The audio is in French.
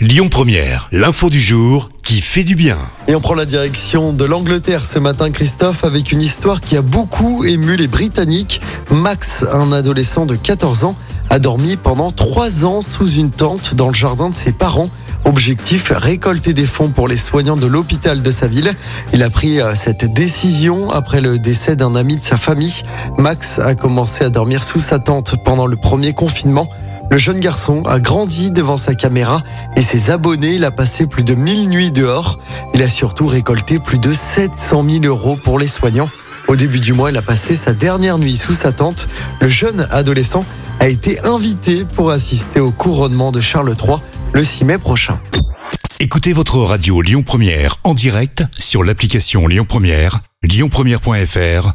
Lyon Première, l'info du jour qui fait du bien. Et on prend la direction de l'Angleterre ce matin, Christophe, avec une histoire qui a beaucoup ému les Britanniques. Max, un adolescent de 14 ans, a dormi pendant trois ans sous une tente dans le jardin de ses parents. Objectif, récolter des fonds pour les soignants de l'hôpital de sa ville. Il a pris euh, cette décision après le décès d'un ami de sa famille. Max a commencé à dormir sous sa tente pendant le premier confinement. Le jeune garçon a grandi devant sa caméra et ses abonnés. Il a passé plus de 1000 nuits dehors. Il a surtout récolté plus de 700 000 euros pour les soignants. Au début du mois, il a passé sa dernière nuit sous sa tente. Le jeune adolescent a été invité pour assister au couronnement de Charles III le 6 mai prochain. Écoutez votre radio Lyon Première en direct sur l'application Lyon Première, lyonpremière.fr